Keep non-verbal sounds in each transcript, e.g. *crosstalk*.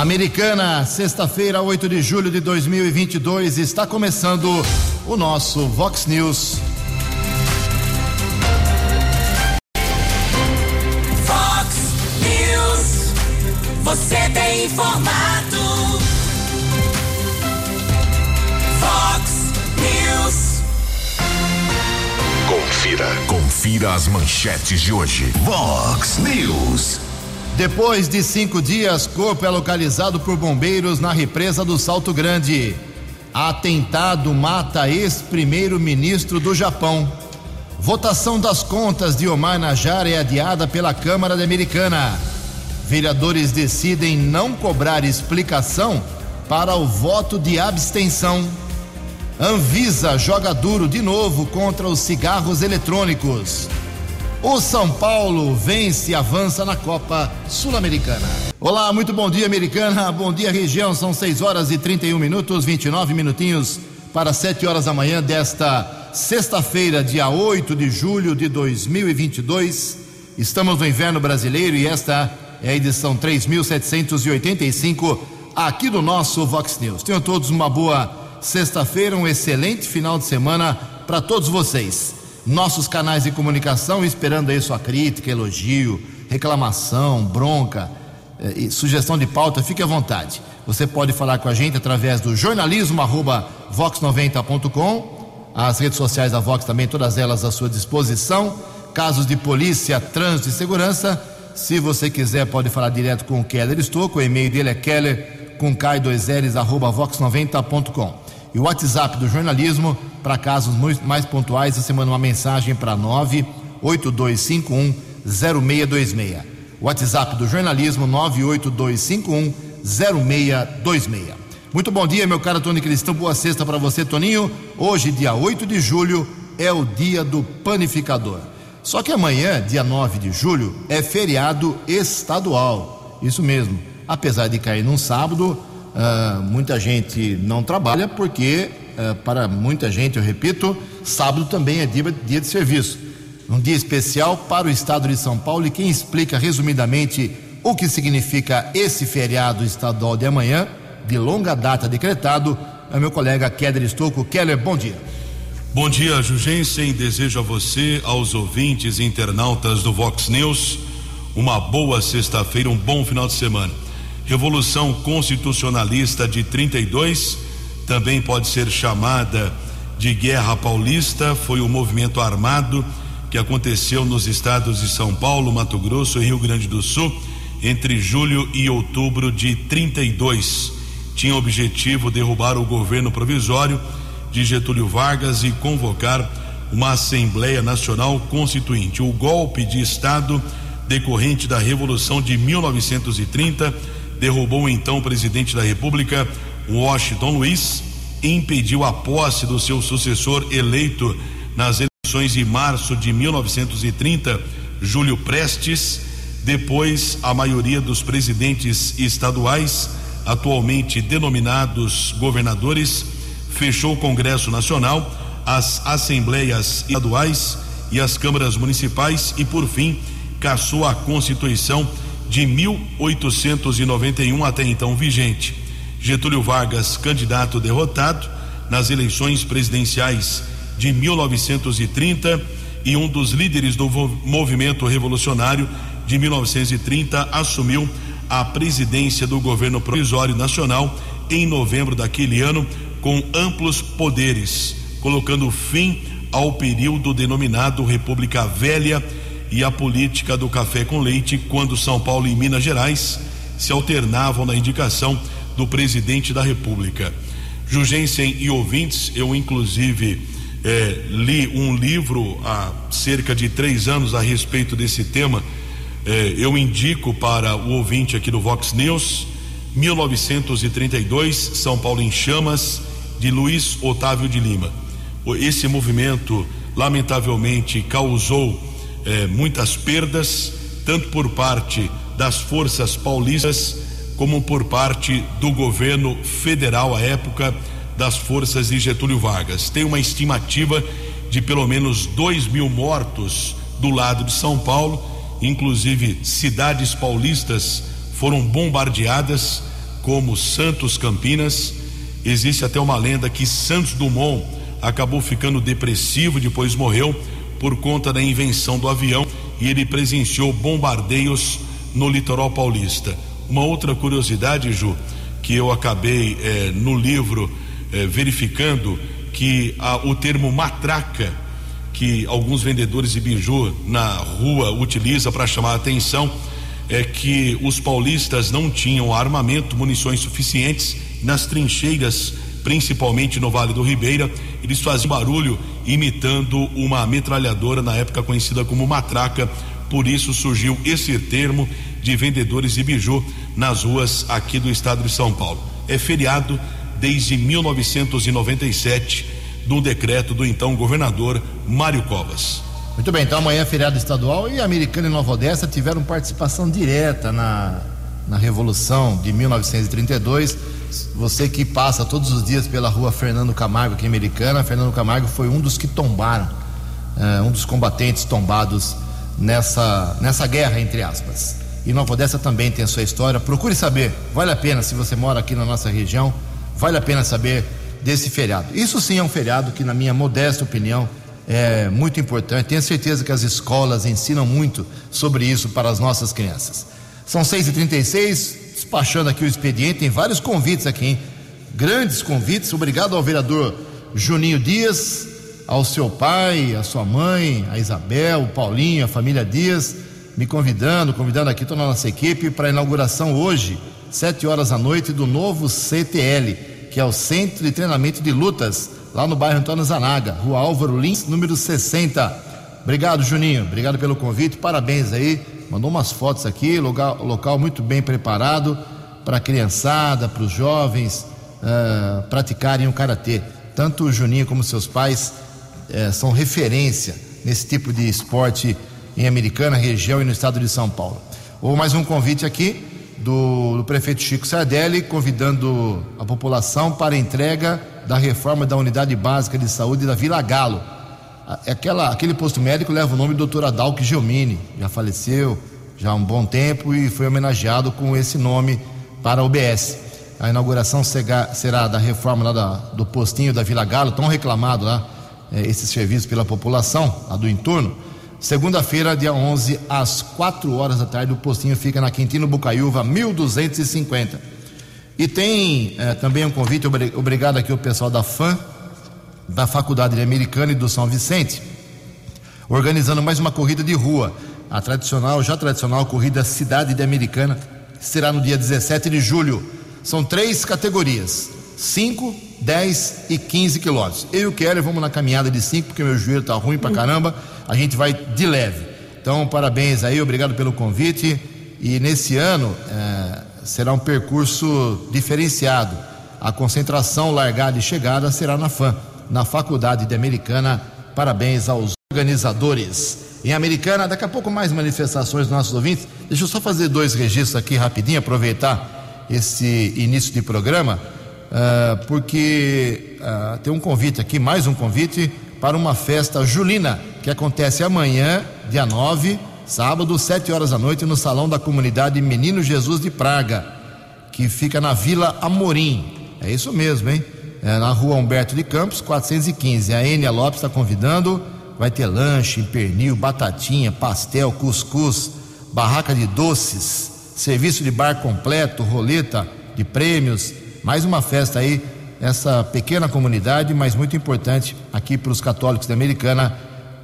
Americana, sexta-feira, 8 de julho de 2022, está começando o nosso Vox News. Vox News, você tem informado. Vox News. Confira, confira as manchetes de hoje. Vox News. Depois de cinco dias, corpo é localizado por bombeiros na represa do Salto Grande. Atentado mata ex-primeiro-ministro do Japão. Votação das contas de Omar Najar é adiada pela Câmara Americana. Vereadores decidem não cobrar explicação para o voto de abstenção. Anvisa joga duro de novo contra os cigarros eletrônicos. O São Paulo vence e avança na Copa Sul-Americana. Olá, muito bom dia, Americana. Bom dia, região. São 6 horas e 31 minutos, 29 minutinhos para 7 horas da manhã desta sexta-feira, dia 8 de julho de 2022. Estamos no inverno brasileiro e esta é a edição 3785 aqui do nosso Vox News. Tenham todos uma boa sexta-feira, um excelente final de semana para todos vocês nossos canais de comunicação, esperando aí sua crítica, elogio, reclamação, bronca, eh, sugestão de pauta, fique à vontade. Você pode falar com a gente através do jornalismo vox90.com, as redes sociais da Vox também, todas elas à sua disposição. Casos de polícia, trânsito e segurança. Se você quiser, pode falar direto com o Keller Estouco. O e-mail dele é keller com k2ls arroba vox90.com. E o WhatsApp do jornalismo, para casos mais pontuais, você manda uma mensagem para 98251 0626. WhatsApp do jornalismo 98251 0626. Muito bom dia, meu caro Tony Cristão. Boa sexta para você, Toninho. Hoje, dia 8 de julho, é o dia do panificador. Só que amanhã, dia 9 de julho, é feriado estadual. Isso mesmo. Apesar de cair num sábado, Uh, muita gente não trabalha porque, uh, para muita gente, eu repito, sábado também é dia, dia de serviço. Um dia especial para o estado de São Paulo e quem explica resumidamente o que significa esse feriado estadual de amanhã, de longa data decretado, é meu colega Keller Estouco. Keller, bom dia. Bom dia, Jugensen. Desejo a você, aos ouvintes e internautas do Vox News, uma boa sexta-feira, um bom final de semana. Revolução Constitucionalista de 32, também pode ser chamada de Guerra Paulista, foi o movimento armado que aconteceu nos estados de São Paulo, Mato Grosso e Rio Grande do Sul entre julho e outubro de 32. Tinha objetivo derrubar o governo provisório de Getúlio Vargas e convocar uma Assembleia Nacional Constituinte. O golpe de Estado decorrente da Revolução de 1930 derrubou então o presidente da República, Washington Luiz, e impediu a posse do seu sucessor eleito nas eleições de março de 1930, Júlio Prestes. Depois, a maioria dos presidentes estaduais, atualmente denominados governadores, fechou o Congresso Nacional, as assembleias estaduais e as câmaras municipais e, por fim, caçou a Constituição de 1891 até então vigente. Getúlio Vargas, candidato derrotado nas eleições presidenciais de 1930 e um dos líderes do movimento revolucionário de 1930, assumiu a presidência do governo provisório nacional em novembro daquele ano, com amplos poderes, colocando fim ao período denominado República Velha e a política do café com leite, quando São Paulo e Minas Gerais se alternavam na indicação do presidente da República. Jugensen e ouvintes, eu inclusive eh, li um livro há cerca de três anos a respeito desse tema. Eh, eu indico para o ouvinte aqui do Vox News, 1932, São Paulo em Chamas, de Luiz Otávio de Lima. Esse movimento, lamentavelmente, causou eh, muitas perdas, tanto por parte das forças paulistas, como por parte do governo federal à época, das forças de Getúlio Vargas. Tem uma estimativa de pelo menos dois mil mortos do lado de São Paulo, inclusive cidades paulistas foram bombardeadas como Santos Campinas. Existe até uma lenda que Santos Dumont acabou ficando depressivo, depois morreu por conta da invenção do avião e ele presenciou bombardeios no litoral paulista. Uma outra curiosidade, Ju, que eu acabei eh, no livro eh, verificando que o termo matraca que alguns vendedores de biju na rua utilizam para chamar a atenção é que os paulistas não tinham armamento, munições suficientes nas trincheiras, principalmente no Vale do Ribeira, eles faziam barulho imitando uma metralhadora na época conhecida como matraca. Por isso surgiu esse termo de vendedores de biju nas ruas aqui do estado de São Paulo. É feriado desde 1997, de decreto do então governador Mário Covas. Muito bem, então amanhã é feriado estadual e Americana e Nova Odessa tiveram participação direta na, na Revolução de 1932. Você que passa todos os dias pela rua Fernando Camargo, aqui em Americana, Fernando Camargo foi um dos que tombaram, uh, um dos combatentes tombados nessa, nessa guerra, entre aspas. E Nova Odessa também tem a sua história. Procure saber, vale a pena se você mora aqui na nossa região, vale a pena saber desse feriado. Isso sim é um feriado que, na minha modesta opinião, é muito importante. Tenho certeza que as escolas ensinam muito sobre isso para as nossas crianças. São 6h36, despachando aqui o expediente, tem vários convites aqui, hein? Grandes convites. Obrigado ao vereador Juninho Dias, ao seu pai, à sua mãe, a Isabel, o Paulinho, a família Dias me convidando, convidando aqui toda a nossa equipe para a inauguração hoje, sete horas da noite, do novo CTL, que é o Centro de Treinamento de Lutas, lá no bairro Antônio Zanaga, Rua Álvaro Lins, número 60. Obrigado, Juninho. Obrigado pelo convite. Parabéns aí. Mandou umas fotos aqui, local, local muito bem preparado para a criançada, para os jovens uh, praticarem o karatê. Tanto o Juninho como seus pais uh, são referência nesse tipo de esporte em Americana, região e no estado de São Paulo. Ou mais um convite aqui do, do, prefeito Chico Sardelli, convidando a população para a entrega da reforma da unidade básica de saúde da Vila Galo. Aquela, aquele posto médico leva o nome do doutor Adalco Gelmini, já faleceu já há um bom tempo e foi homenageado com esse nome para a UBS. A inauguração será da reforma da, do postinho da Vila Galo, tão reclamado lá, é, esse serviço pela população, lá do entorno Segunda-feira, dia 11, às 4 horas da tarde, o postinho fica na Quintino Bucaiúva, 1250. E tem é, também um convite, obrigado aqui ao pessoal da FAM, da Faculdade Americana e do São Vicente, organizando mais uma corrida de rua. A tradicional, já tradicional corrida Cidade de Americana, será no dia 17 de julho. São três categorias: 5, 10 e 15 quilômetros. Eu e o Keller vamos na caminhada de 5, porque meu joelho tá ruim pra caramba a gente vai de leve. Então, parabéns aí, obrigado pelo convite. E nesse ano é, será um percurso diferenciado. A concentração, largada e chegada será na FAM, na Faculdade de Americana. Parabéns aos organizadores. Em Americana, daqui a pouco mais manifestações dos nossos ouvintes. Deixa eu só fazer dois registros aqui rapidinho, aproveitar esse início de programa, uh, porque uh, tem um convite aqui, mais um convite para uma festa julina que acontece amanhã, dia 9, sábado, 7 horas da noite, no salão da comunidade Menino Jesus de Praga, que fica na Vila Amorim. É isso mesmo, hein? É na rua Humberto de Campos, 415. A Enia Lopes está convidando. Vai ter lanche, pernil, batatinha, pastel, cuscuz, barraca de doces, serviço de bar completo, roleta de prêmios. Mais uma festa aí essa pequena comunidade, mas muito importante aqui para os católicos da Americana,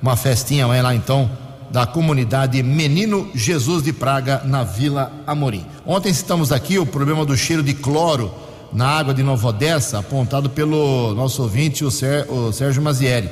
uma festinha lá então da comunidade Menino Jesus de Praga na Vila Amorim. Ontem citamos aqui o problema do cheiro de cloro na água de Nova Odessa, apontado pelo nosso ouvinte, o, o Sérgio Mazieri.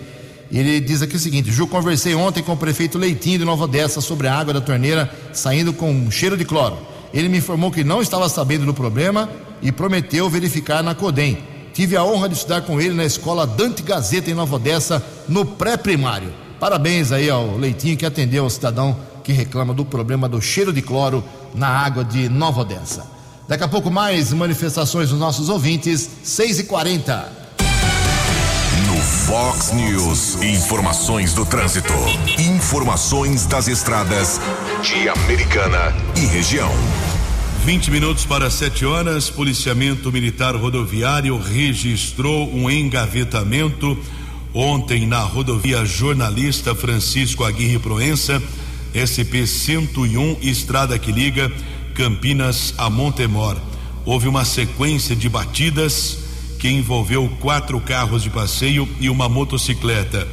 Ele diz aqui o seguinte: Ju, conversei ontem com o prefeito Leitinho de Nova Odessa sobre a água da torneira saindo com cheiro de cloro. Ele me informou que não estava sabendo do problema e prometeu verificar na CODEM. Tive a honra de estudar com ele na escola Dante Gazeta em Nova Odessa, no pré-primário. Parabéns aí ao Leitinho que atendeu ao cidadão que reclama do problema do cheiro de cloro na água de Nova Odessa. Daqui a pouco mais manifestações dos nossos ouvintes, 6 e 40 No Fox News, informações do trânsito. Informações das estradas de Americana e região. 20 minutos para 7 horas, policiamento militar rodoviário registrou um engavetamento ontem na rodovia jornalista Francisco Aguirre Proença, SP 101, estrada que liga Campinas a Montemor. Houve uma sequência de batidas que envolveu quatro carros de passeio e uma motocicleta.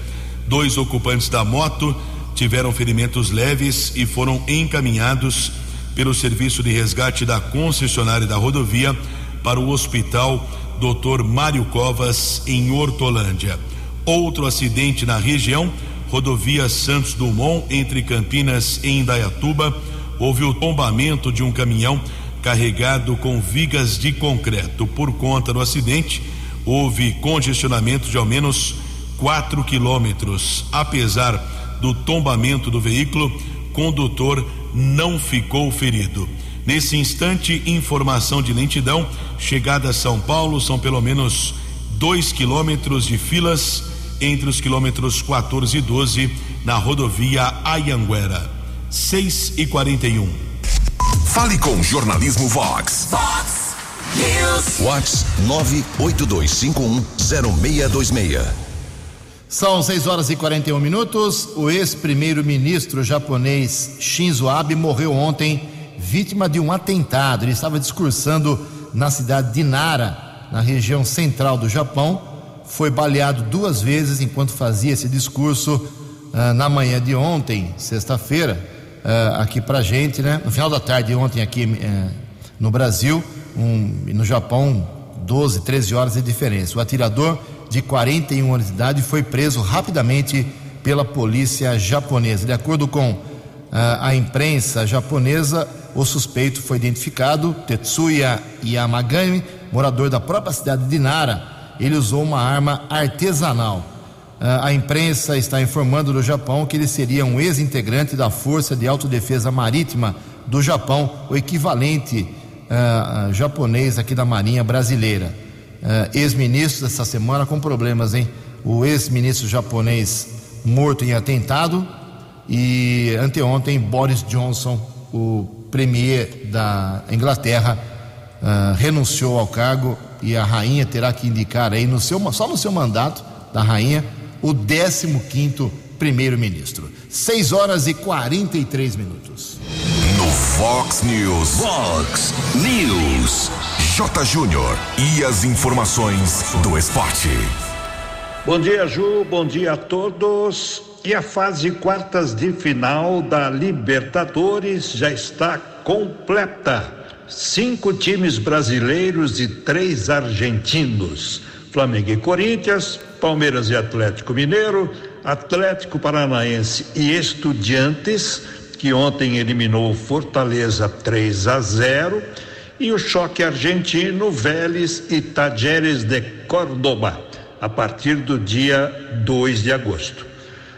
Dois ocupantes da moto tiveram ferimentos leves e foram encaminhados pelo serviço de resgate da concessionária da rodovia para o hospital Dr. Mário Covas, em Hortolândia. Outro acidente na região, rodovia Santos Dumont, entre Campinas e Indaiatuba, houve o tombamento de um caminhão carregado com vigas de concreto. Por conta do acidente, houve congestionamento de ao menos 4 quilômetros. Apesar do tombamento do veículo, condutor não ficou ferido. Nesse instante, informação de lentidão, chegada a São Paulo, são pelo menos dois quilômetros de filas entre os quilômetros 14 e 12 na rodovia Ayanguera. 6 e 41. Fale com Jornalismo Vox. Vox News. Vox 982510626. São 6 horas e 41 minutos. O ex-primeiro-ministro japonês Shinzo Abe morreu ontem, vítima de um atentado. Ele estava discursando na cidade de Nara, na região central do Japão. Foi baleado duas vezes enquanto fazia esse discurso ah, na manhã de ontem, sexta-feira, ah, aqui pra gente, né? No final da tarde ontem aqui eh, no Brasil, um, no Japão, 12, 13 horas de diferença. O atirador de 41 anos de idade foi preso rapidamente pela polícia japonesa. De acordo com ah, a imprensa japonesa, o suspeito foi identificado, Tetsuya Yamagami, morador da própria cidade de Nara. Ele usou uma arma artesanal. Ah, a imprensa está informando do Japão que ele seria um ex-integrante da Força de Autodefesa Marítima do Japão, o equivalente ah, japonês aqui da Marinha Brasileira. Ah, ex-ministros essa semana com problemas, hein? O ex-ministro japonês morto em atentado e anteontem Boris Johnson, o premier da Inglaterra, ah, renunciou ao cargo e a rainha terá que indicar aí no seu, só no seu mandato da rainha o 15 quinto primeiro-ministro. 6 horas e 43 minutos. No Fox News. Fox News. J. Júnior. E as informações do esporte. Bom dia, Ju. Bom dia a todos. E a fase quartas de final da Libertadores já está completa. Cinco times brasileiros e três argentinos: Flamengo e Corinthians, Palmeiras e Atlético Mineiro, Atlético Paranaense e Estudiantes, que ontem eliminou Fortaleza 3 a 0, e o choque argentino Vélez e Tajeres de Córdoba, a partir do dia 2 de agosto.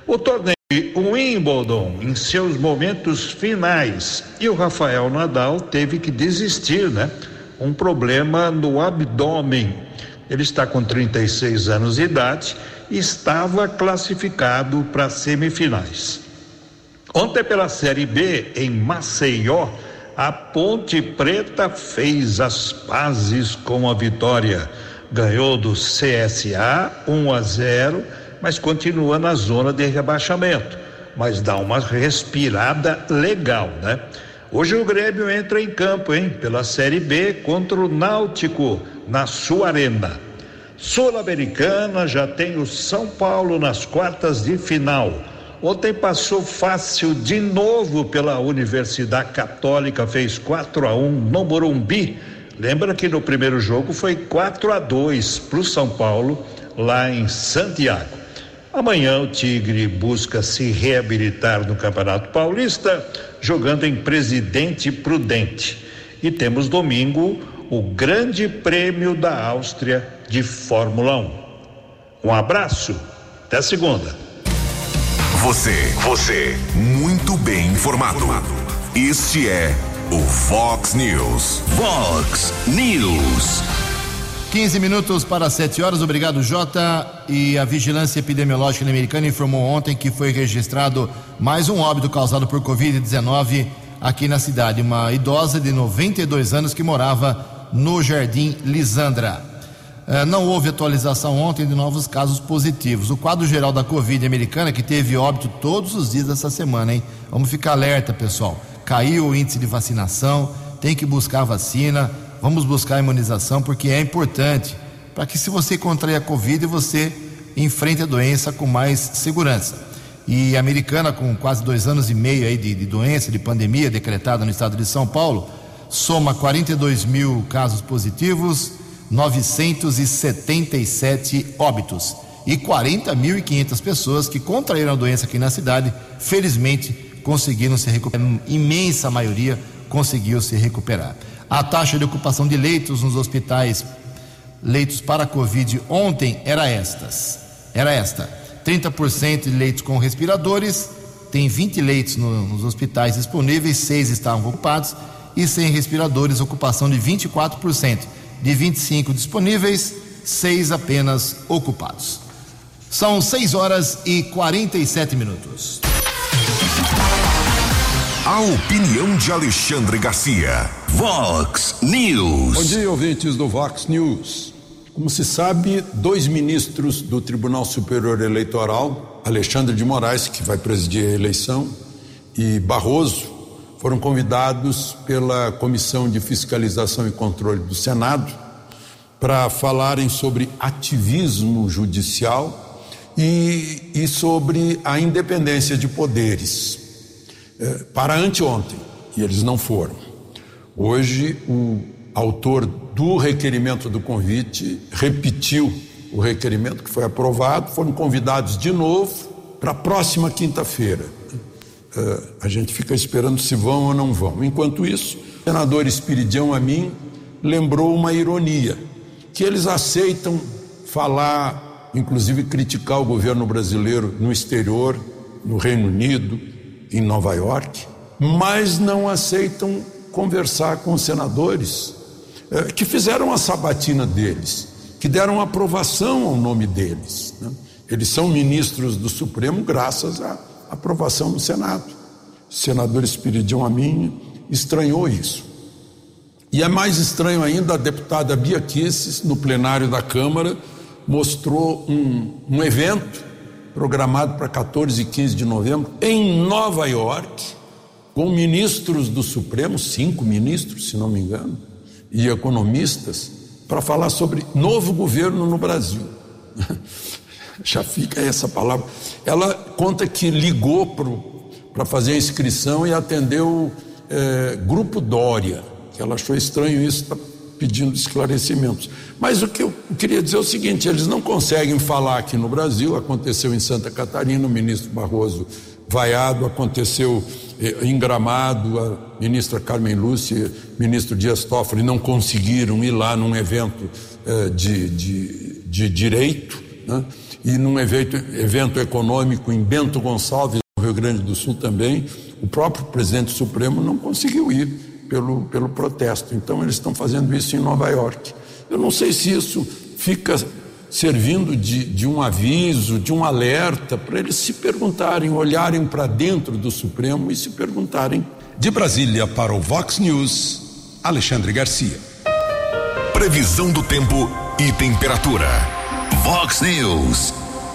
O torneio Wimbledon em seus momentos finais e o Rafael Nadal teve que desistir, né? Um problema no abdômen. Ele está com 36 anos de idade e estava classificado para semifinais. Ontem pela Série B em Maceió, a Ponte Preta fez as pazes com a vitória. Ganhou do CSA 1 a 0, mas continua na zona de rebaixamento. Mas dá uma respirada legal, né? Hoje o Grêmio entra em campo, hein? Pela Série B contra o Náutico na sua arena. Sul-Americana já tem o São Paulo nas quartas de final. Ontem passou fácil de novo pela Universidade Católica, fez 4 a 1 no Morumbi. Lembra que no primeiro jogo foi 4 a 2 para o São Paulo, lá em Santiago. Amanhã o Tigre busca se reabilitar no Campeonato Paulista, jogando em Presidente Prudente. E temos domingo o Grande Prêmio da Áustria de Fórmula 1. Um abraço, até segunda. Você, você, muito bem informado. Este é o Fox News. Fox News. 15 minutos para 7 horas. Obrigado, Jota. E a Vigilância Epidemiológica Americana informou ontem que foi registrado mais um óbito causado por Covid-19 aqui na cidade, uma idosa de 92 anos que morava no Jardim Lisandra. Eh, não houve atualização ontem de novos casos positivos. O quadro geral da Covid americana, que teve óbito todos os dias dessa semana, hein? Vamos ficar alerta, pessoal. Caiu o índice de vacinação, tem que buscar vacina, vamos buscar imunização, porque é importante para que, se você contrair a Covid, você enfrente a doença com mais segurança. E a americana, com quase dois anos e meio aí de, de doença, de pandemia decretada no estado de São Paulo, soma 42 mil casos positivos 977 óbitos e 40.500 pessoas que contraíram a doença aqui na cidade, felizmente conseguiram se recuperar. A imensa maioria conseguiu se recuperar. A taxa de ocupação de leitos nos hospitais, leitos para Covid ontem era estas. Era esta: 30% de leitos com respiradores, tem 20 leitos no, nos hospitais disponíveis, 6 estavam ocupados, e sem respiradores, ocupação de 24% de 25 disponíveis, seis apenas ocupados. São 6 horas e 47 minutos. A opinião de Alexandre Garcia. Vox News. Bom dia, ouvintes do Vox News. Como se sabe, dois ministros do Tribunal Superior Eleitoral, Alexandre de Moraes, que vai presidir a eleição, e Barroso, foram convidados pela Comissão de Fiscalização e Controle do Senado para falarem sobre ativismo judicial e, e sobre a independência de poderes. É, para anteontem, e eles não foram. Hoje, o autor do requerimento do convite repetiu o requerimento que foi aprovado, foram convidados de novo para a próxima quinta-feira. Uh, a gente fica esperando se vão ou não vão. Enquanto isso, o senador Espiridião a mim lembrou uma ironia, que eles aceitam falar, inclusive criticar o governo brasileiro no exterior, no Reino Unido, em Nova York, mas não aceitam conversar com os senadores uh, que fizeram a sabatina deles, que deram aprovação ao nome deles. Né? Eles são ministros do Supremo graças a aprovação no Senado. O senador Espiridião Amin estranhou isso. E é mais estranho ainda, a deputada Bia Kisses, no plenário da Câmara, mostrou um, um evento programado para 14 e 15 de novembro em Nova York, com ministros do Supremo, cinco ministros, se não me engano, e economistas, para falar sobre novo governo no Brasil. *laughs* já fica essa palavra. Ela conta que ligou para fazer a inscrição e atendeu é, Grupo Dória, que ela achou estranho isso, está pedindo esclarecimentos. Mas o que eu queria dizer é o seguinte: eles não conseguem falar aqui no Brasil, aconteceu em Santa Catarina, o ministro Barroso vaiado, aconteceu eh, em Gramado, a ministra Carmen Lúcia, ministro Dias Toffoli não conseguiram ir lá num evento eh, de, de, de direito, né? e num evento, evento econômico em Bento Gonçalves, no Rio Grande do Sul também, o próprio presidente Supremo não conseguiu ir pelo, pelo protesto. Então eles estão fazendo isso em Nova York. Eu não sei se isso fica servindo de, de um aviso, de um alerta, para eles se perguntarem, olharem para dentro do Supremo e se perguntarem. De Brasília para o Vox News, Alexandre Garcia. Previsão do tempo e temperatura. Vox News.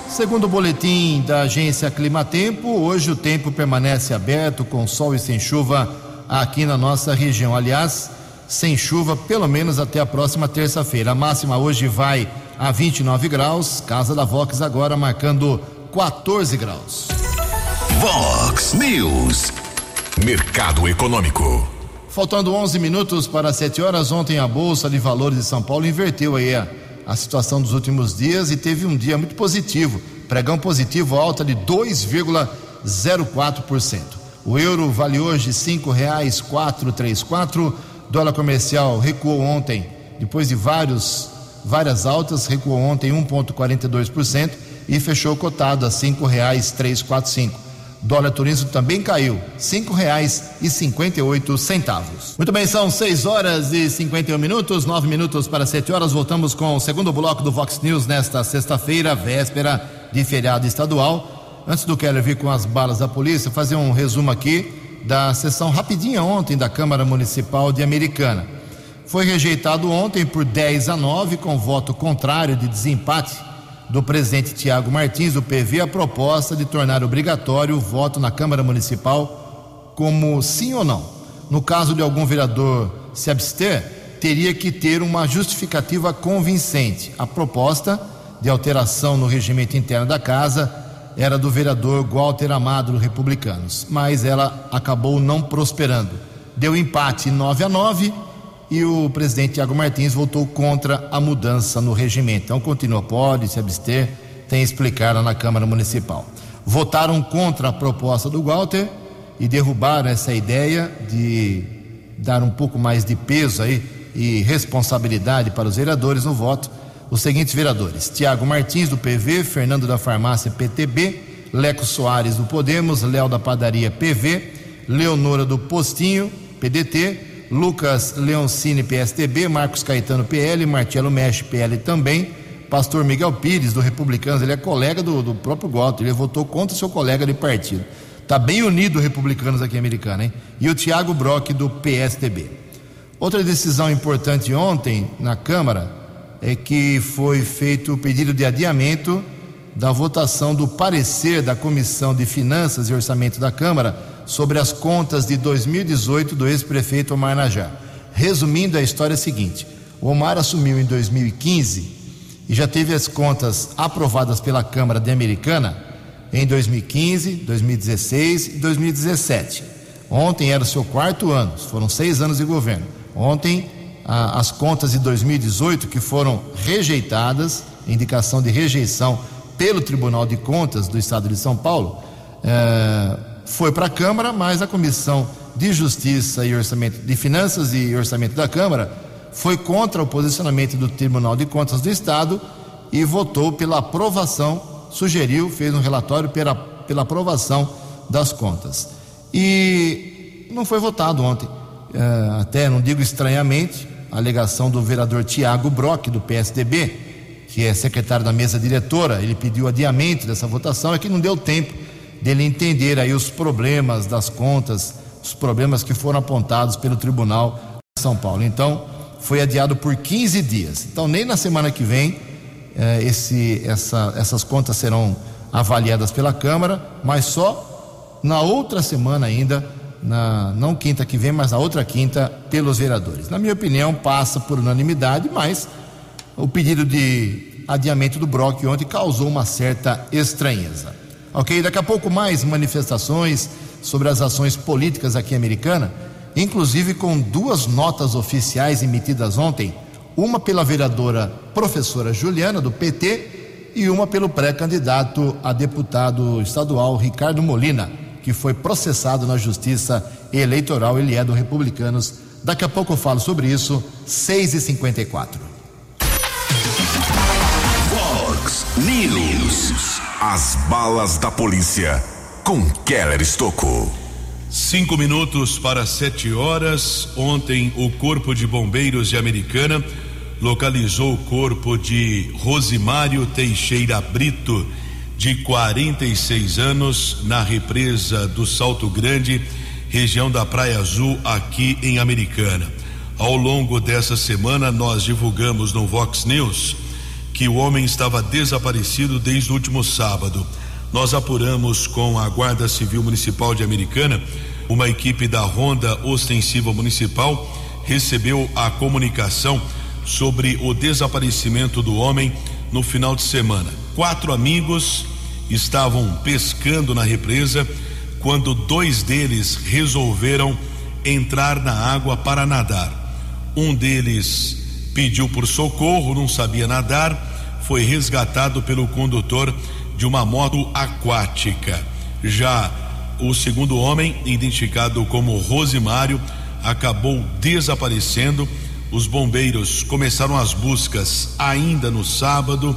Segundo o boletim da agência Climatempo, hoje o tempo permanece aberto com sol e sem chuva aqui na nossa região. Aliás, sem chuva pelo menos até a próxima terça-feira. A máxima hoje vai a 29 graus, Casa da Vox agora marcando 14 graus. Vox News. Mercado Econômico. Faltando 11 minutos para 7 horas, ontem a Bolsa de Valores de São Paulo inverteu aí a a situação dos últimos dias e teve um dia muito positivo. Pregão positivo, alta de 2,04%. O euro vale hoje cinco reais quatro três quatro. Dólar comercial recuou ontem, depois de vários várias altas, recuou ontem 1,42% e fechou cotado a cinco reais três quatro cinco. Dólar turismo também caiu, cinco reais e cinquenta e oito centavos. Muito bem, são seis horas e cinquenta e um minutos, nove minutos para sete horas. Voltamos com o segundo bloco do Vox News nesta sexta-feira, véspera de feriado estadual. Antes do Keller vir com as balas da polícia, fazer um resumo aqui da sessão rapidinha ontem da Câmara Municipal de Americana. Foi rejeitado ontem por 10 a 9, com voto contrário de desempate do presidente Tiago Martins, do PV, a proposta de tornar obrigatório o voto na Câmara Municipal como sim ou não. No caso de algum vereador se abster, teria que ter uma justificativa convincente. A proposta de alteração no regimento interno da casa era do vereador Walter Amado, do Republicanos, mas ela acabou não prosperando. Deu empate 9 a 9 e o presidente Tiago Martins votou contra a mudança no regimento. Então continua, pode se abster, tem explicado na Câmara Municipal. Votaram contra a proposta do Walter e derrubaram essa ideia de dar um pouco mais de peso aí e responsabilidade para os vereadores no voto os seguintes vereadores: Tiago Martins, do PV, Fernando da Farmácia, PTB, Leco Soares, do Podemos, Léo da Padaria, PV, Leonora do Postinho, PDT, Lucas Leoncini, PSTB, Marcos Caetano, PL, Marcelo Mexe, PL também, Pastor Miguel Pires, do Republicanos, ele é colega do, do próprio Goto, ele votou contra seu colega de partido. Está bem unido Republicanos aqui americano, hein? E o Tiago Brock, do PSTB. Outra decisão importante ontem na Câmara é que foi feito o pedido de adiamento da votação do parecer da Comissão de Finanças e Orçamento da Câmara sobre as contas de 2018 do ex-prefeito Omar Najá. Resumindo, a história é a seguinte: o Omar assumiu em 2015 e já teve as contas aprovadas pela Câmara de Americana em 2015, 2016 e 2017. Ontem era o seu quarto ano, foram seis anos de governo. Ontem as contas de 2018 que foram rejeitadas, indicação de rejeição pelo Tribunal de Contas do Estado de São Paulo, é, foi para a Câmara, mas a Comissão de Justiça e Orçamento, de Finanças e Orçamento da Câmara foi contra o posicionamento do Tribunal de Contas do Estado e votou pela aprovação, sugeriu, fez um relatório pela, pela aprovação das contas. E não foi votado ontem. É, até não digo estranhamente, a alegação do vereador Tiago Brock, do PSDB, que é secretário da mesa diretora, ele pediu adiamento dessa votação, é que não deu tempo dele entender aí os problemas das contas, os problemas que foram apontados pelo Tribunal de São Paulo. Então, foi adiado por 15 dias. Então, nem na semana que vem eh, esse, essa, essas contas serão avaliadas pela Câmara, mas só na outra semana ainda na não quinta que vem, mas na outra quinta, pelos vereadores. Na minha opinião, passa por unanimidade, mas o pedido de adiamento do Brock ontem causou uma certa estranheza. Ok? Daqui a pouco mais manifestações sobre as ações políticas aqui americana, inclusive com duas notas oficiais emitidas ontem, uma pela vereadora professora Juliana, do PT, e uma pelo pré-candidato a deputado estadual Ricardo Molina que foi processado na Justiça Eleitoral, ele é do Republicanos. Daqui a pouco eu falo sobre isso, 6 e 54 Fox News. As balas da polícia com Keller Estocou. Cinco minutos para sete horas. Ontem, o Corpo de Bombeiros de Americana localizou o corpo de Rosimário Teixeira Brito de 46 anos, na represa do Salto Grande, região da Praia Azul, aqui em Americana. Ao longo dessa semana, nós divulgamos no Vox News que o homem estava desaparecido desde o último sábado. Nós apuramos com a Guarda Civil Municipal de Americana, uma equipe da Ronda Ostensiva Municipal recebeu a comunicação sobre o desaparecimento do homem no final de semana. Quatro amigos estavam pescando na represa quando dois deles resolveram entrar na água para nadar. Um deles pediu por socorro, não sabia nadar, foi resgatado pelo condutor de uma moto aquática. Já o segundo homem, identificado como Rosimário, acabou desaparecendo. Os bombeiros começaram as buscas ainda no sábado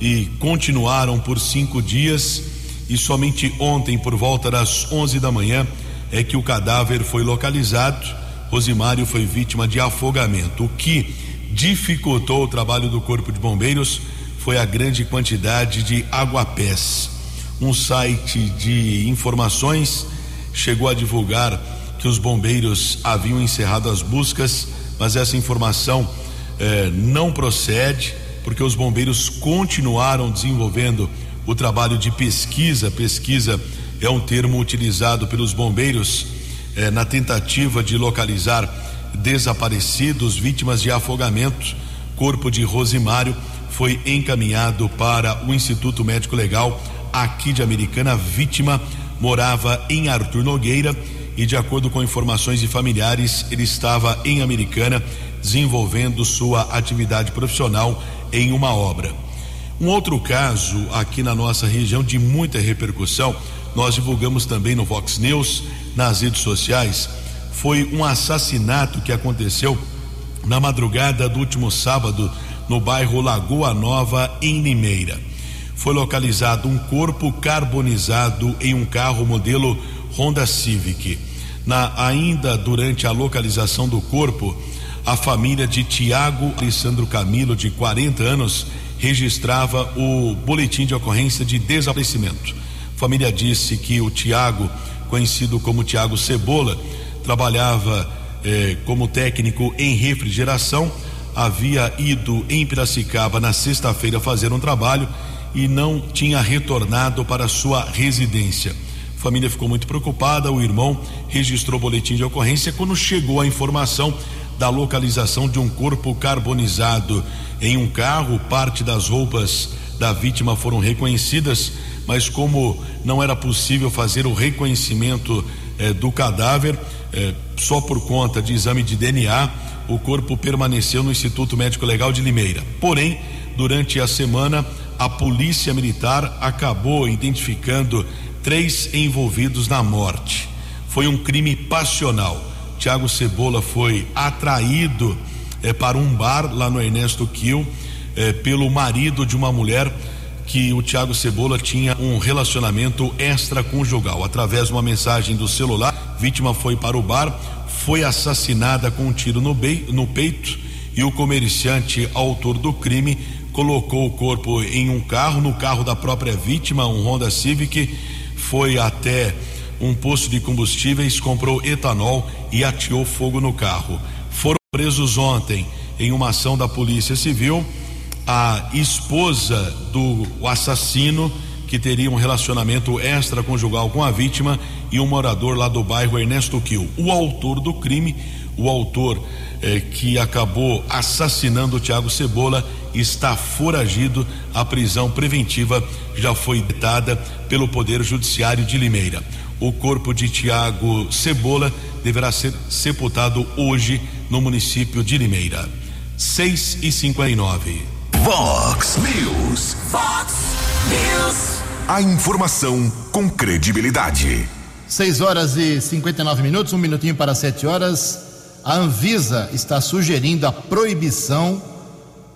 e continuaram por cinco dias. E somente ontem, por volta das 11 da manhã, é que o cadáver foi localizado. Rosimário foi vítima de afogamento. O que dificultou o trabalho do Corpo de Bombeiros foi a grande quantidade de aguapés. Um site de informações chegou a divulgar que os bombeiros haviam encerrado as buscas, mas essa informação eh, não procede, porque os bombeiros continuaram desenvolvendo o trabalho de pesquisa. Pesquisa é um termo utilizado pelos bombeiros eh, na tentativa de localizar desaparecidos, vítimas de afogamento. Corpo de Rosimário foi encaminhado para o Instituto Médico Legal aqui de Americana. A vítima morava em Arthur Nogueira e, de acordo com informações de familiares, ele estava em Americana desenvolvendo sua atividade profissional em uma obra. Um outro caso aqui na nossa região de muita repercussão, nós divulgamos também no Vox News, nas redes sociais, foi um assassinato que aconteceu na madrugada do último sábado no bairro Lagoa Nova, em Limeira. Foi localizado um corpo carbonizado em um carro modelo Honda Civic. Na, ainda durante a localização do corpo, a família de Tiago Alessandro Camilo, de 40 anos, registrava o boletim de ocorrência de desaparecimento. A família disse que o Tiago, conhecido como Tiago Cebola, trabalhava eh, como técnico em refrigeração havia ido em Piracicaba na sexta-feira fazer um trabalho e não tinha retornado para sua residência. A família ficou muito preocupada, o irmão registrou boletim de ocorrência quando chegou a informação da localização de um corpo carbonizado em um carro, parte das roupas da vítima foram reconhecidas, mas como não era possível fazer o reconhecimento eh, do cadáver, eh, só por conta de exame de DNA, o corpo permaneceu no Instituto Médico Legal de Limeira. Porém, durante a semana, a Polícia Militar acabou identificando três envolvidos na morte. Foi um crime passional. Tiago Cebola foi atraído eh, para um bar lá no Ernesto Kiel eh, pelo marido de uma mulher que o Tiago Cebola tinha um relacionamento extraconjugal. Através de uma mensagem do celular, vítima foi para o bar, foi assassinada com um tiro no, no peito e o comerciante, autor do crime, colocou o corpo em um carro, no carro da própria vítima, um Honda Civic, foi até um posto de combustíveis, comprou etanol e ateou fogo no carro. Foram presos ontem em uma ação da Polícia Civil a esposa do assassino que teria um relacionamento extraconjugal com a vítima e um morador lá do bairro Ernesto Kiel. O autor do crime, o autor eh, que acabou assassinando o Tiago Cebola, está foragido. A prisão preventiva já foi ditada pelo Poder Judiciário de Limeira. O corpo de Tiago Cebola deverá ser sepultado hoje no município de Limeira. 6 e 59. Vox News. Vox News. A informação com credibilidade. 6 horas e 59 minutos, um minutinho para 7 horas. A Anvisa está sugerindo a proibição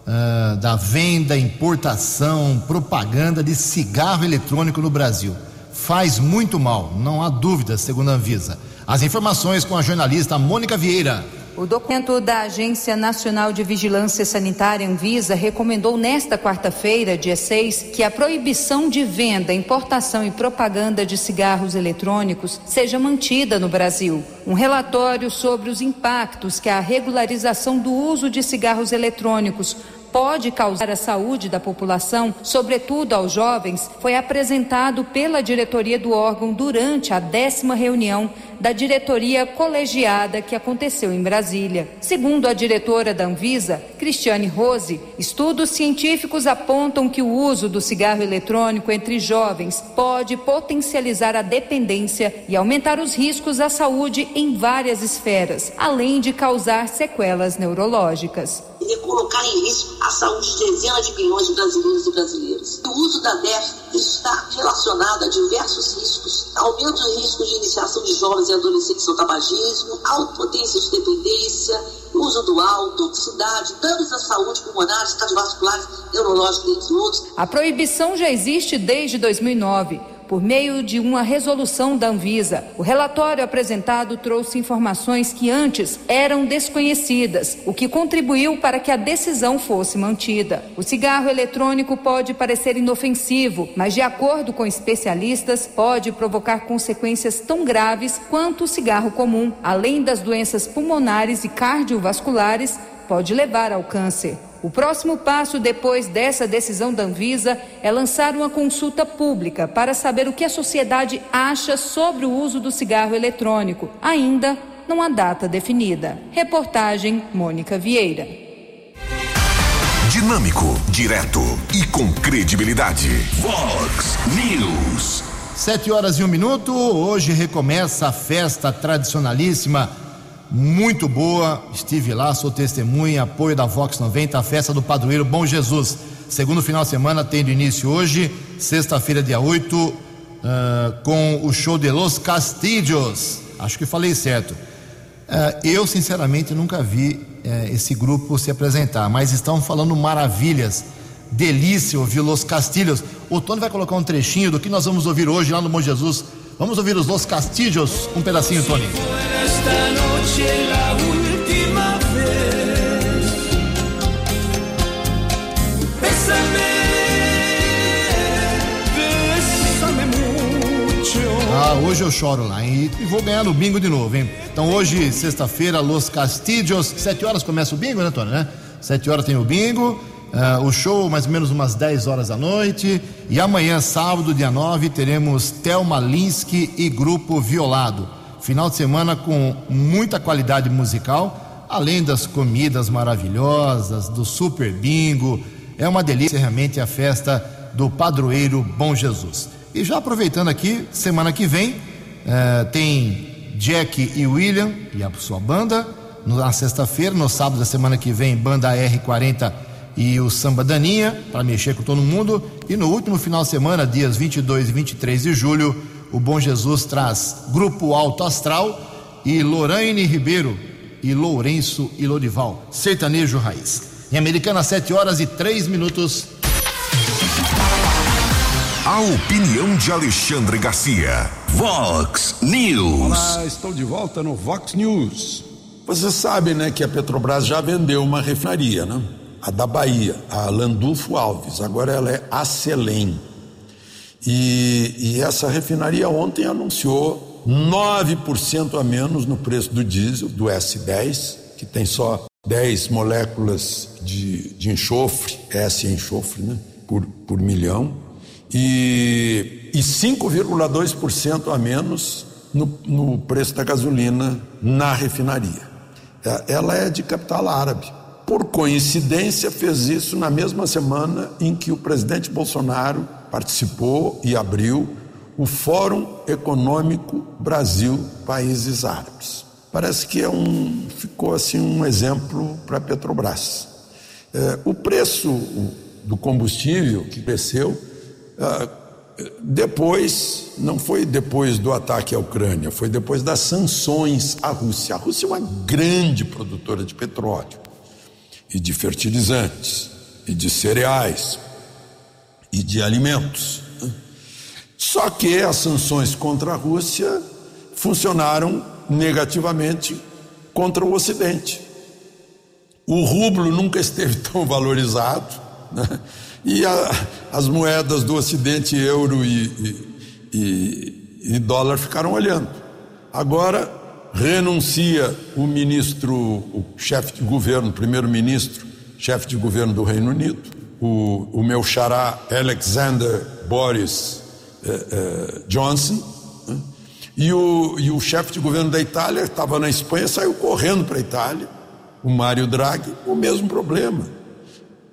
uh, da venda, importação, propaganda de cigarro eletrônico no Brasil. Faz muito mal, não há dúvida, segundo a Anvisa. As informações com a jornalista Mônica Vieira. O documento da Agência Nacional de Vigilância Sanitária, Anvisa, recomendou nesta quarta-feira, dia 6, que a proibição de venda, importação e propaganda de cigarros eletrônicos seja mantida no Brasil. Um relatório sobre os impactos que a regularização do uso de cigarros eletrônicos pode causar à saúde da população, sobretudo aos jovens, foi apresentado pela diretoria do órgão durante a décima reunião da diretoria colegiada que aconteceu em Brasília. Segundo a diretora da Anvisa, Cristiane Rose, estudos científicos apontam que o uso do cigarro eletrônico entre jovens pode potencializar a dependência e aumentar os riscos à saúde em várias esferas, além de causar sequelas neurológicas e colocar em risco a saúde de dezenas de milhões de brasileiros e brasileiras. O uso da DEF está relacionado a diversos riscos, aumento do risco de iniciação de jovens e adolescentes no tabagismo, alta potência de dependência, uso do álcool, toxicidade, danos à saúde pulmonares, cardiovasculares, neurológicos, entre outros. A proibição já existe desde 2009 por meio de uma resolução da Anvisa. O relatório apresentado trouxe informações que antes eram desconhecidas, o que contribuiu para que a decisão fosse mantida. O cigarro eletrônico pode parecer inofensivo, mas, de acordo com especialistas, pode provocar consequências tão graves quanto o cigarro comum, além das doenças pulmonares e cardiovasculares, pode levar ao câncer. O próximo passo depois dessa decisão da Anvisa é lançar uma consulta pública para saber o que a sociedade acha sobre o uso do cigarro eletrônico. Ainda não há data definida. Reportagem Mônica Vieira. Dinâmico, direto e com credibilidade. Vox News. Sete horas e um minuto. Hoje recomeça a festa tradicionalíssima muito boa. Estive lá, sou testemunha, apoio da Vox 90, a festa do padroeiro Bom Jesus. Segundo final de semana, tendo início hoje, sexta-feira, dia 8, uh, ah, com o show de Los Castillos. Acho que falei certo. Uh, eu, sinceramente, nunca vi uh, esse grupo se apresentar, mas estão falando maravilhas. Delícia ouvir Los Castillos. O Tony vai colocar um trechinho do que nós vamos ouvir hoje lá no Bom Jesus. Vamos ouvir os Los Castillos, um pedacinho, Tony. Ah, hoje eu choro lá e, e vou ganhar no bingo de novo, hein? Então hoje, sexta-feira, Los Castillos, sete horas começa o bingo, né, Tony, né? Sete horas tem o bingo, uh, o show mais ou menos umas 10 horas da noite e amanhã, sábado, dia 9, teremos Thelma Linsky e Grupo Violado. Final de semana com muita qualidade musical, além das comidas maravilhosas, do super bingo. É uma delícia realmente a festa do padroeiro Bom Jesus. E já aproveitando aqui, semana que vem uh, tem Jack e William e a sua banda. Na sexta-feira, no sábado da semana que vem, banda R40 e o Samba Daninha, para mexer com todo mundo. E no último final de semana, dias 22 e 23 de julho, o Bom Jesus traz Grupo Alto Astral e Lorraine Ribeiro e Lourenço e Lorival, sertanejo raiz. Em Americana, 7 horas e 3 minutos. A opinião de Alexandre Garcia. Vox News. Olá, estou de volta no Vox News. Você sabe, né, que a Petrobras já vendeu uma refinaria, né? A da Bahia, a Landulfo Alves. Agora ela é a Celem. E, e essa refinaria ontem anunciou 9% a menos no preço do diesel, do S10, que tem só 10 moléculas de, de enxofre, S enxofre, né, por, por milhão e, e 5,2% a menos no, no preço da gasolina na refinaria. É, ela é de capital árabe. Por coincidência, fez isso na mesma semana em que o presidente Bolsonaro participou e abriu o Fórum Econômico Brasil Países Árabes. Parece que é um, ficou assim um exemplo para a Petrobras. É, o preço do combustível que cresceu ah, depois, não foi depois do ataque à Ucrânia, foi depois das sanções à Rússia. A Rússia é uma grande produtora de petróleo e de fertilizantes e de cereais e de alimentos. Só que as sanções contra a Rússia funcionaram negativamente contra o Ocidente. O rublo nunca esteve *laughs* tão valorizado. Né? E a, as moedas do Ocidente, euro e, e, e, e dólar, ficaram olhando. Agora renuncia o ministro, o chefe de governo, primeiro-ministro, chefe de governo do Reino Unido, o, o meu xará Alexander Boris eh, eh, Johnson, né? e o, e o chefe de governo da Itália estava na Espanha, saiu correndo para a Itália, o Mário Draghi, o mesmo problema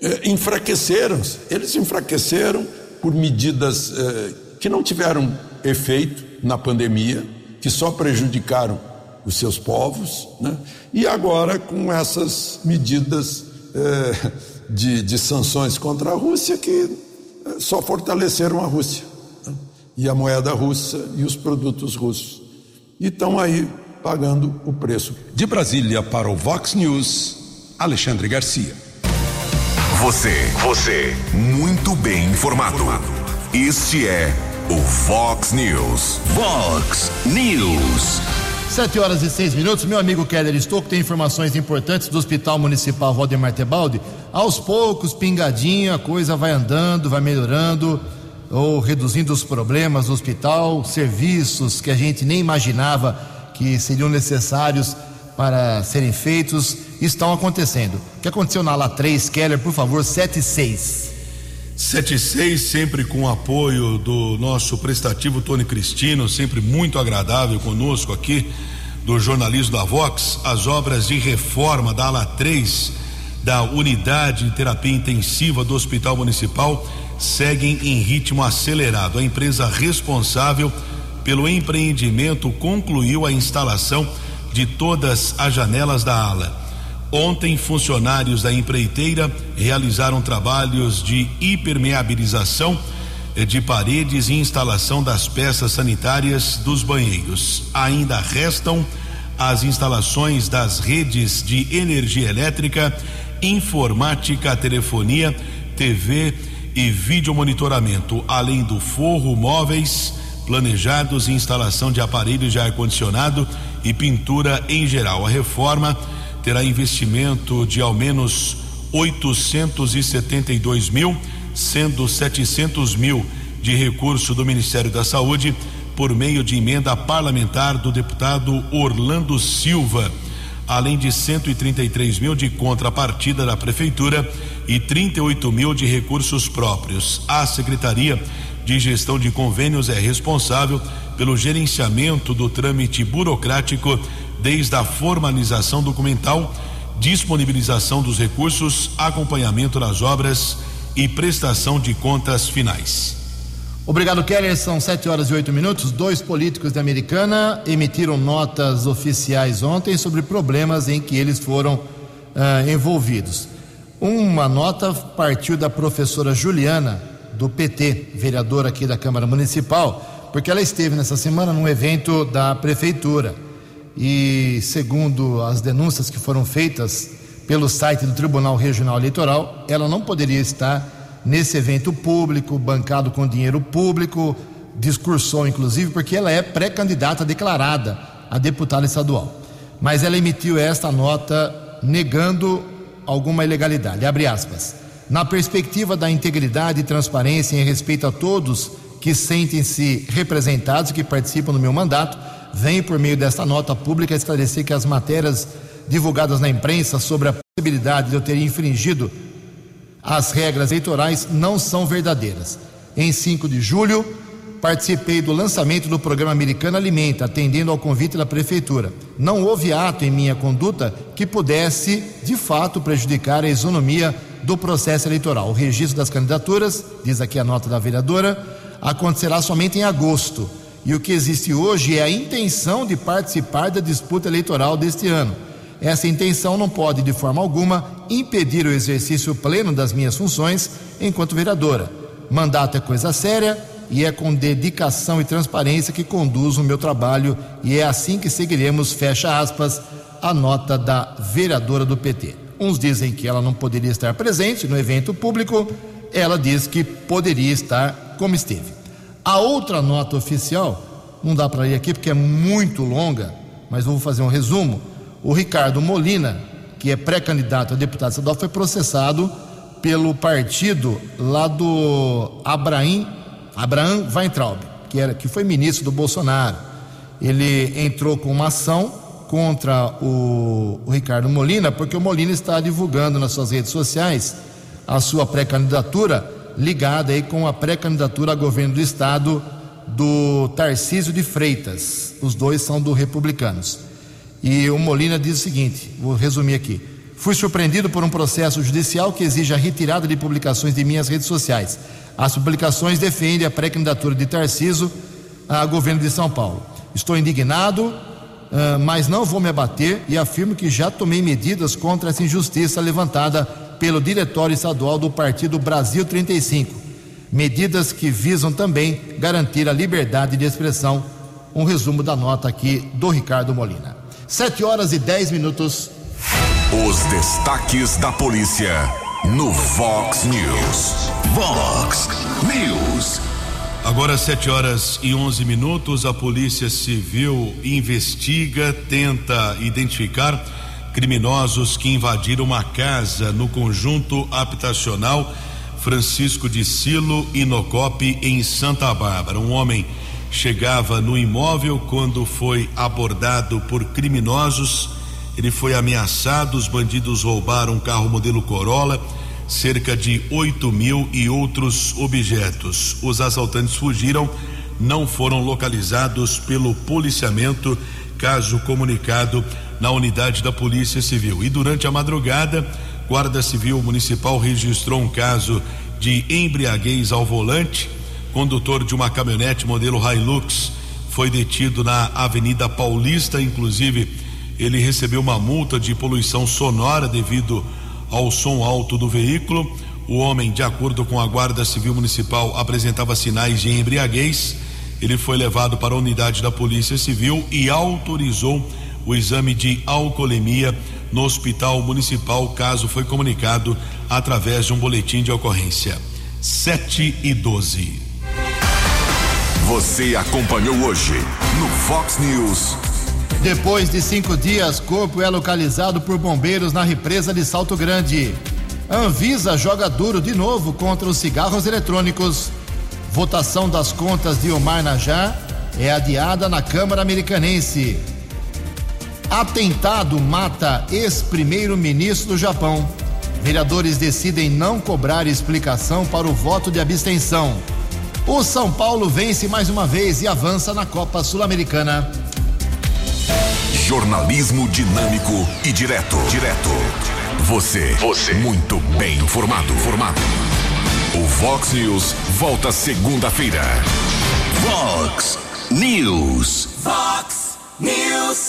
eh, enfraqueceram-se. Eles enfraqueceram por medidas eh, que não tiveram efeito na pandemia, que só prejudicaram os seus povos, né? e agora com essas medidas eh, de, de, sanções contra a Rússia que eh, só fortaleceram a Rússia né? e a moeda russa e os produtos russos. E estão aí pagando o preço. De Brasília para o Vox News, Alexandre Garcia. Você, você, muito bem informado. Este é o Fox News. Fox News. Sete horas e seis minutos. Meu amigo Keller Estouco tem informações importantes do Hospital Municipal Valdemar Tebaldi. Aos poucos, pingadinho, a coisa vai andando, vai melhorando ou reduzindo os problemas do hospital, serviços que a gente nem imaginava que seriam necessários para serem feitos estão acontecendo. O que aconteceu na ala 3, Keller, por favor, 76. 76, sempre com o apoio do nosso prestativo Tony Cristino, sempre muito agradável conosco aqui, do jornalismo da Vox, as obras de reforma da ala 3 da unidade de terapia intensiva do Hospital Municipal seguem em ritmo acelerado. A empresa responsável pelo empreendimento concluiu a instalação de todas as janelas da ala. Ontem, funcionários da empreiteira realizaram trabalhos de hipermeabilização de paredes e instalação das peças sanitárias dos banheiros. Ainda restam as instalações das redes de energia elétrica, informática, telefonia, TV e vídeo monitoramento, além do forro móveis planejados e instalação de aparelhos de ar-condicionado e pintura em geral. A reforma terá investimento de ao menos 872 mil, sendo 700 mil de recurso do Ministério da Saúde por meio de emenda parlamentar do deputado Orlando Silva, além de 133 mil de contrapartida da prefeitura e 38 mil de recursos próprios. A secretaria de gestão de convênios é responsável pelo gerenciamento do trâmite burocrático desde a formalização documental, disponibilização dos recursos, acompanhamento das obras e prestação de contas finais. Obrigado, Keller. São sete horas e oito minutos. Dois políticos da Americana emitiram notas oficiais ontem sobre problemas em que eles foram uh, envolvidos. Uma nota partiu da professora Juliana, do PT, vereadora aqui da Câmara Municipal, porque ela esteve nessa semana num evento da prefeitura e, segundo as denúncias que foram feitas pelo site do Tribunal Regional Eleitoral, ela não poderia estar nesse evento público, bancado com dinheiro público, discursou inclusive, porque ela é pré-candidata declarada a deputada estadual. Mas ela emitiu esta nota negando alguma ilegalidade. Abre aspas. Na perspectiva da integridade e transparência em respeito a todos que sentem-se representados e que participam do meu mandato, vem por meio desta nota pública esclarecer que as matérias divulgadas na imprensa sobre a possibilidade de eu ter infringido as regras eleitorais não são verdadeiras. Em 5 de julho, participei do lançamento do programa Americano Alimenta, atendendo ao convite da prefeitura. Não houve ato em minha conduta que pudesse, de fato, prejudicar a isonomia do processo eleitoral. O registro das candidaturas, diz aqui a nota da vereadora, acontecerá somente em agosto e o que existe hoje é a intenção de participar da disputa eleitoral deste ano. Essa intenção não pode, de forma alguma, impedir o exercício pleno das minhas funções enquanto vereadora. Mandato é coisa séria e é com dedicação e transparência que conduzo o meu trabalho e é assim que seguiremos, fecha aspas, a nota da vereadora do PT. Uns dizem que ela não poderia estar presente no evento público, ela diz que poderia estar como esteve. A outra nota oficial, não dá para ir aqui porque é muito longa, mas vou fazer um resumo. O Ricardo Molina, que é pré-candidato a deputado estadual, foi processado pelo partido lá do Abraham, Abraham Weintraub, que, era, que foi ministro do Bolsonaro. Ele entrou com uma ação contra o, o Ricardo Molina, porque o Molina está divulgando nas suas redes sociais a sua pré-candidatura ligada aí com a pré-candidatura a governo do estado do Tarcísio de Freitas. Os dois são do Republicanos. E o Molina diz o seguinte: vou resumir aqui. Fui surpreendido por um processo judicial que exige a retirada de publicações de minhas redes sociais. As publicações defendem a pré-candidatura de Tarcísio a governo de São Paulo. Estou indignado, mas não vou me abater e afirmo que já tomei medidas contra essa injustiça levantada pelo Diretório Estadual do Partido Brasil 35. Medidas que visam também garantir a liberdade de expressão. Um resumo da nota aqui do Ricardo Molina. Sete horas e dez minutos. Os destaques da polícia no Vox News. Vox News. Agora, 7 horas e 11 minutos, a Polícia Civil investiga, tenta identificar criminosos que invadiram uma casa no conjunto habitacional Francisco de Silo Inocope, em Santa Bárbara. Um homem chegava no imóvel quando foi abordado por criminosos. Ele foi ameaçado, os bandidos roubaram um carro modelo Corolla cerca de 8 mil e outros objetos. Os assaltantes fugiram, não foram localizados pelo policiamento, caso comunicado na unidade da Polícia Civil. E durante a madrugada, Guarda Civil Municipal registrou um caso de embriaguez ao volante. Condutor de uma caminhonete modelo Hilux foi detido na Avenida Paulista, inclusive ele recebeu uma multa de poluição sonora devido ao som alto do veículo. O homem, de acordo com a Guarda Civil Municipal, apresentava sinais de embriaguez. Ele foi levado para a unidade da Polícia Civil e autorizou o exame de alcoolemia no Hospital Municipal. O caso foi comunicado através de um boletim de ocorrência. 7 e 12. Você acompanhou hoje no Fox News. Depois de cinco dias, corpo é localizado por bombeiros na represa de Salto Grande. Anvisa joga duro de novo contra os cigarros eletrônicos. Votação das contas de Omar Najar é adiada na Câmara Americanense. Atentado mata ex-primeiro-ministro do Japão. Vereadores decidem não cobrar explicação para o voto de abstenção. O São Paulo vence mais uma vez e avança na Copa Sul-Americana. Jornalismo dinâmico e direto. Direto. Você. Você. Muito bem informado. Formado. O Vox News volta segunda-feira. Vox News. Vox News.